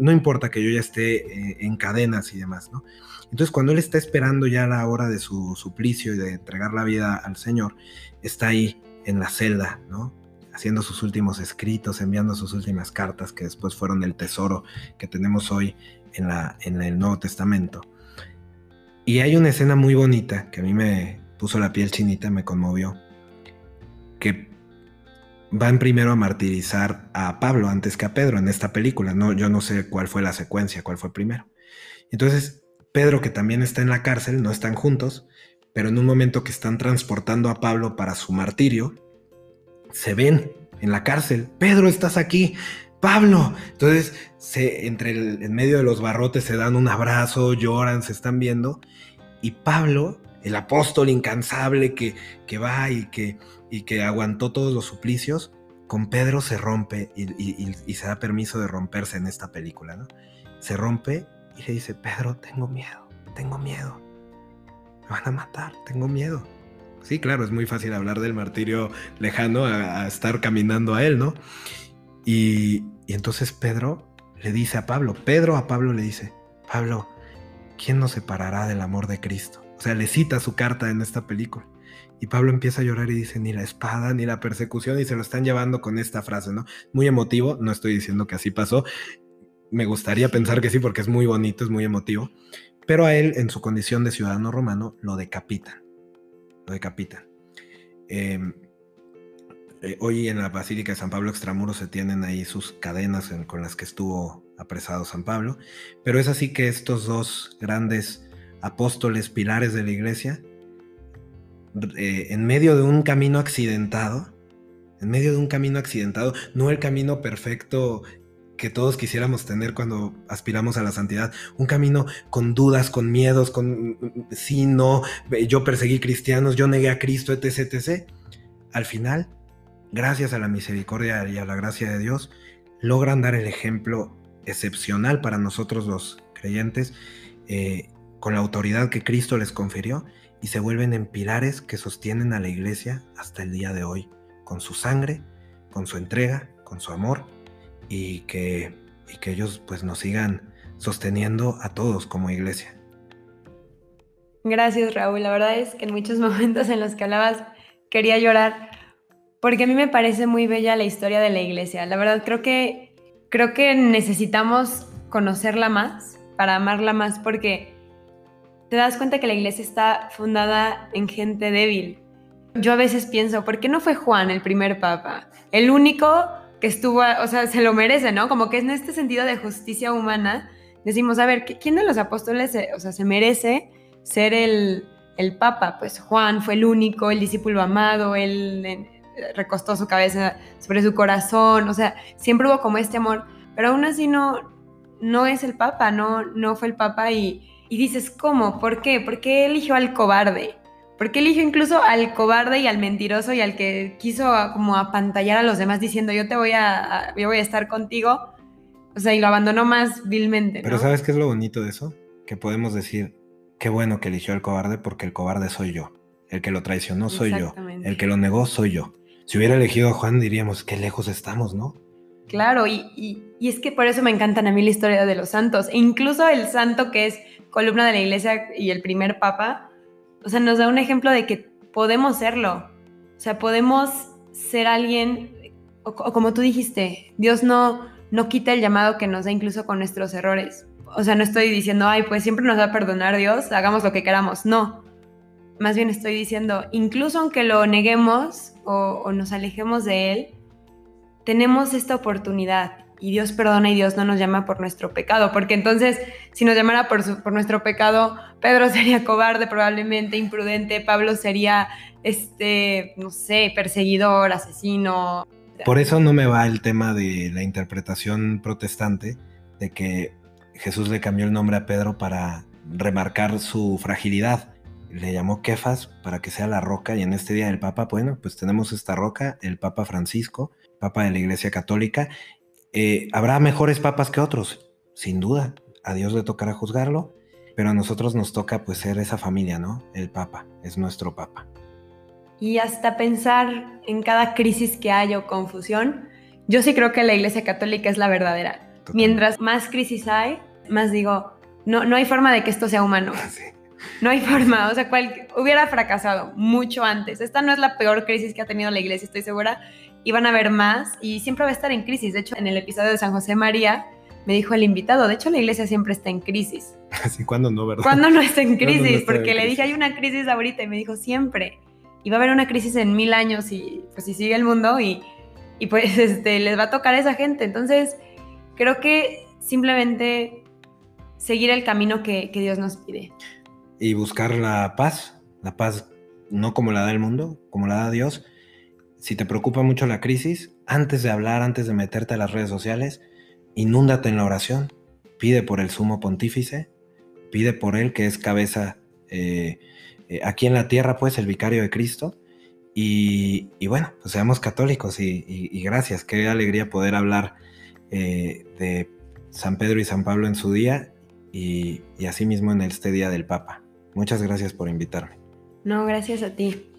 no importa que yo ya esté eh, en cadenas y demás, ¿no? Entonces cuando él está esperando ya la hora de su suplicio y de entregar la vida al Señor, está ahí en la celda, ¿no? Haciendo sus últimos escritos, enviando sus últimas cartas, que después fueron el tesoro que tenemos hoy en, la, en el Nuevo Testamento. Y hay una escena muy bonita que a mí me puso la piel chinita, me conmovió, que van primero a martirizar a Pablo antes que a Pedro en esta película. No, yo no sé cuál fue la secuencia, cuál fue primero. Entonces, Pedro, que también está en la cárcel, no están juntos, pero en un momento que están transportando a Pablo para su martirio, se ven en la cárcel. Pedro, estás aquí. Pablo. Entonces, se, entre en medio de los barrotes se dan un abrazo, lloran, se están viendo. Y Pablo, el apóstol incansable que, que va y que, y que aguantó todos los suplicios, con Pedro se rompe y, se da permiso de romperse en esta película. ¿no? Se rompe y le dice, Pedro, tengo miedo, tengo miedo. Me van a matar, tengo miedo. Sí, claro, es muy fácil hablar del martirio lejano a, estar caminando a él, ¿no? Y, entonces Pedro le dice a Pablo, Pedro a Pablo le dice, Pablo, ¿quién nos separará del amor de Cristo? O sea, le cita su carta en esta película. Y Pablo empieza a llorar y dice, ni la espada, ni la persecución, y se lo están llevando con esta frase, ¿no? Muy emotivo, no estoy diciendo que así pasó, me gustaría pensar que sí, porque es muy bonito, es muy emotivo, pero a él, en su condición de ciudadano romano, lo decapitan, lo decapitan. Eh, eh, hoy en la Basílica de San Pablo Extramuros se tienen ahí sus cadenas con las que estuvo apresado San Pablo, pero es así que estos dos grandes apóstoles, pilares de la iglesia, eh, en medio de un camino accidentado, en medio de un camino accidentado, no el camino perfecto que todos quisiéramos tener cuando aspiramos a la santidad, un camino con dudas, con miedos, con sí, no, yo perseguí cristianos, yo negué a Cristo, etc, etc. Al final gracias a la misericordia y a la gracia de Dios, logran dar el ejemplo excepcional para nosotros los creyentes eh, con la autoridad que Cristo les confirió y se vuelven en pilares que sostienen a la iglesia hasta el día de hoy, con su sangre, con su entrega, con su amor y que, y que ellos pues nos sigan sosteniendo a todos como iglesia. Gracias Raúl, la verdad es que en muchos momentos en los que hablabas quería llorar porque a mí me parece muy bella la historia de la iglesia. La verdad creo que creo que necesitamos conocerla más para amarla más porque te das cuenta que la iglesia está fundada en gente débil. Yo a veces pienso, ¿por qué no fue Juan el primer papa? El único que estuvo, o sea, se lo merece, ¿no? Como que en este sentido de justicia humana, decimos, a ver, ¿quién de los apóstoles, se, o sea, se merece ser el, el Papa? Pues Juan fue el único, el discípulo amado, él recostó su cabeza sobre su corazón, o sea, siempre hubo como este amor, pero aún así no, no es el Papa, no, no fue el Papa y, y dices, ¿cómo? ¿Por qué? ¿Por qué eligió al cobarde? ¿Por qué eligió incluso al cobarde y al mentiroso y al que quiso como apantallar a los demás diciendo yo te voy a, yo voy a estar contigo? O sea, y lo abandonó más vilmente. Pero ¿sabes qué es lo bonito de eso? Que podemos decir, qué bueno que eligió al cobarde porque el cobarde soy yo. El que lo traicionó soy yo. El que lo negó soy yo. Si hubiera elegido a Juan diríamos, qué lejos estamos, ¿no? Claro, y, y, es que por eso me encantan a mí la historia de los santos. E incluso el santo que es columna de la iglesia y el primer papa, o sea, nos da un ejemplo de que podemos serlo. O sea, podemos ser alguien, o, como tú dijiste, Dios no, no quita el llamado que nos da incluso con nuestros errores. O sea, no estoy diciendo, ay, pues siempre nos va a perdonar Dios, hagamos lo que queramos. No. Más bien estoy diciendo, incluso aunque lo neguemos o, o nos alejemos de Él, tenemos esta oportunidad y Dios perdona y Dios no nos llama por nuestro pecado, porque entonces si nos llamara por, por nuestro pecado, Pedro sería cobarde probablemente, imprudente, Pablo sería, este, no sé, perseguidor, asesino. Por eso no me va el tema de la interpretación protestante, de que Jesús le cambió el nombre a Pedro para remarcar su fragilidad. Le llamó Kefas para que sea la roca y en este día del Papa, bueno, pues tenemos esta roca, el Papa Francisco, Papa de la Iglesia Católica. Eh, Habrá mejores papas que otros, sin duda. A Dios le tocará juzgarlo, pero a nosotros nos toca pues ser esa familia, ¿no? El Papa, es nuestro Papa. Y hasta pensar en cada crisis que hay o confusión, yo sí creo que la Iglesia Católica es la verdadera. Mientras más crisis hay, más digo, no, no hay forma de que esto sea humano. No hay forma, o sea, cual, hubiera fracasado mucho antes. Esta no es la peor crisis que ha tenido la iglesia, estoy segura, y van a haber más y siempre va a estar en crisis. De hecho, en el episodio de San José María me dijo el invitado, de hecho la iglesia siempre está en crisis. Así cuando no, ¿verdad? Cuando no está en crisis, porque le dije, hay una crisis ahorita y me dijo, siempre. Y va a haber una crisis en mil años y pues si sigue el mundo y, y pues este, les va a tocar a esa gente. Entonces, creo que simplemente seguir el camino que, que Dios nos pide. Y buscar la paz, la paz no como la da el mundo, como la da Dios, si te preocupa mucho la crisis, antes de hablar, antes de meterte a las redes sociales, inúndate en la oración. Pide por el sumo pontífice, pide por él que es cabeza eh, eh, aquí en la tierra, pues el vicario de Cristo. Y, bueno, pues seamos católicos y, gracias. Qué alegría poder hablar eh, de San Pedro y San Pablo en su día y, y asimismo en este día del Papa. Muchas gracias por invitarme. No, gracias a ti.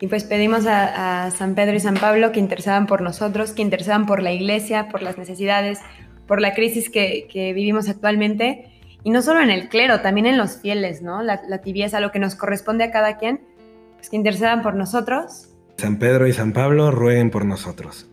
Y pues pedimos a, San Pedro y San Pablo que intercedan por nosotros, que intercedan por la iglesia, por las necesidades, por la crisis que, vivimos actualmente. Y no solo en el clero, también en los fieles, ¿no? La, la tibieza, lo que nos corresponde a cada quien, pues que intercedan por nosotros. San Pedro y San Pablo rueguen por nosotros.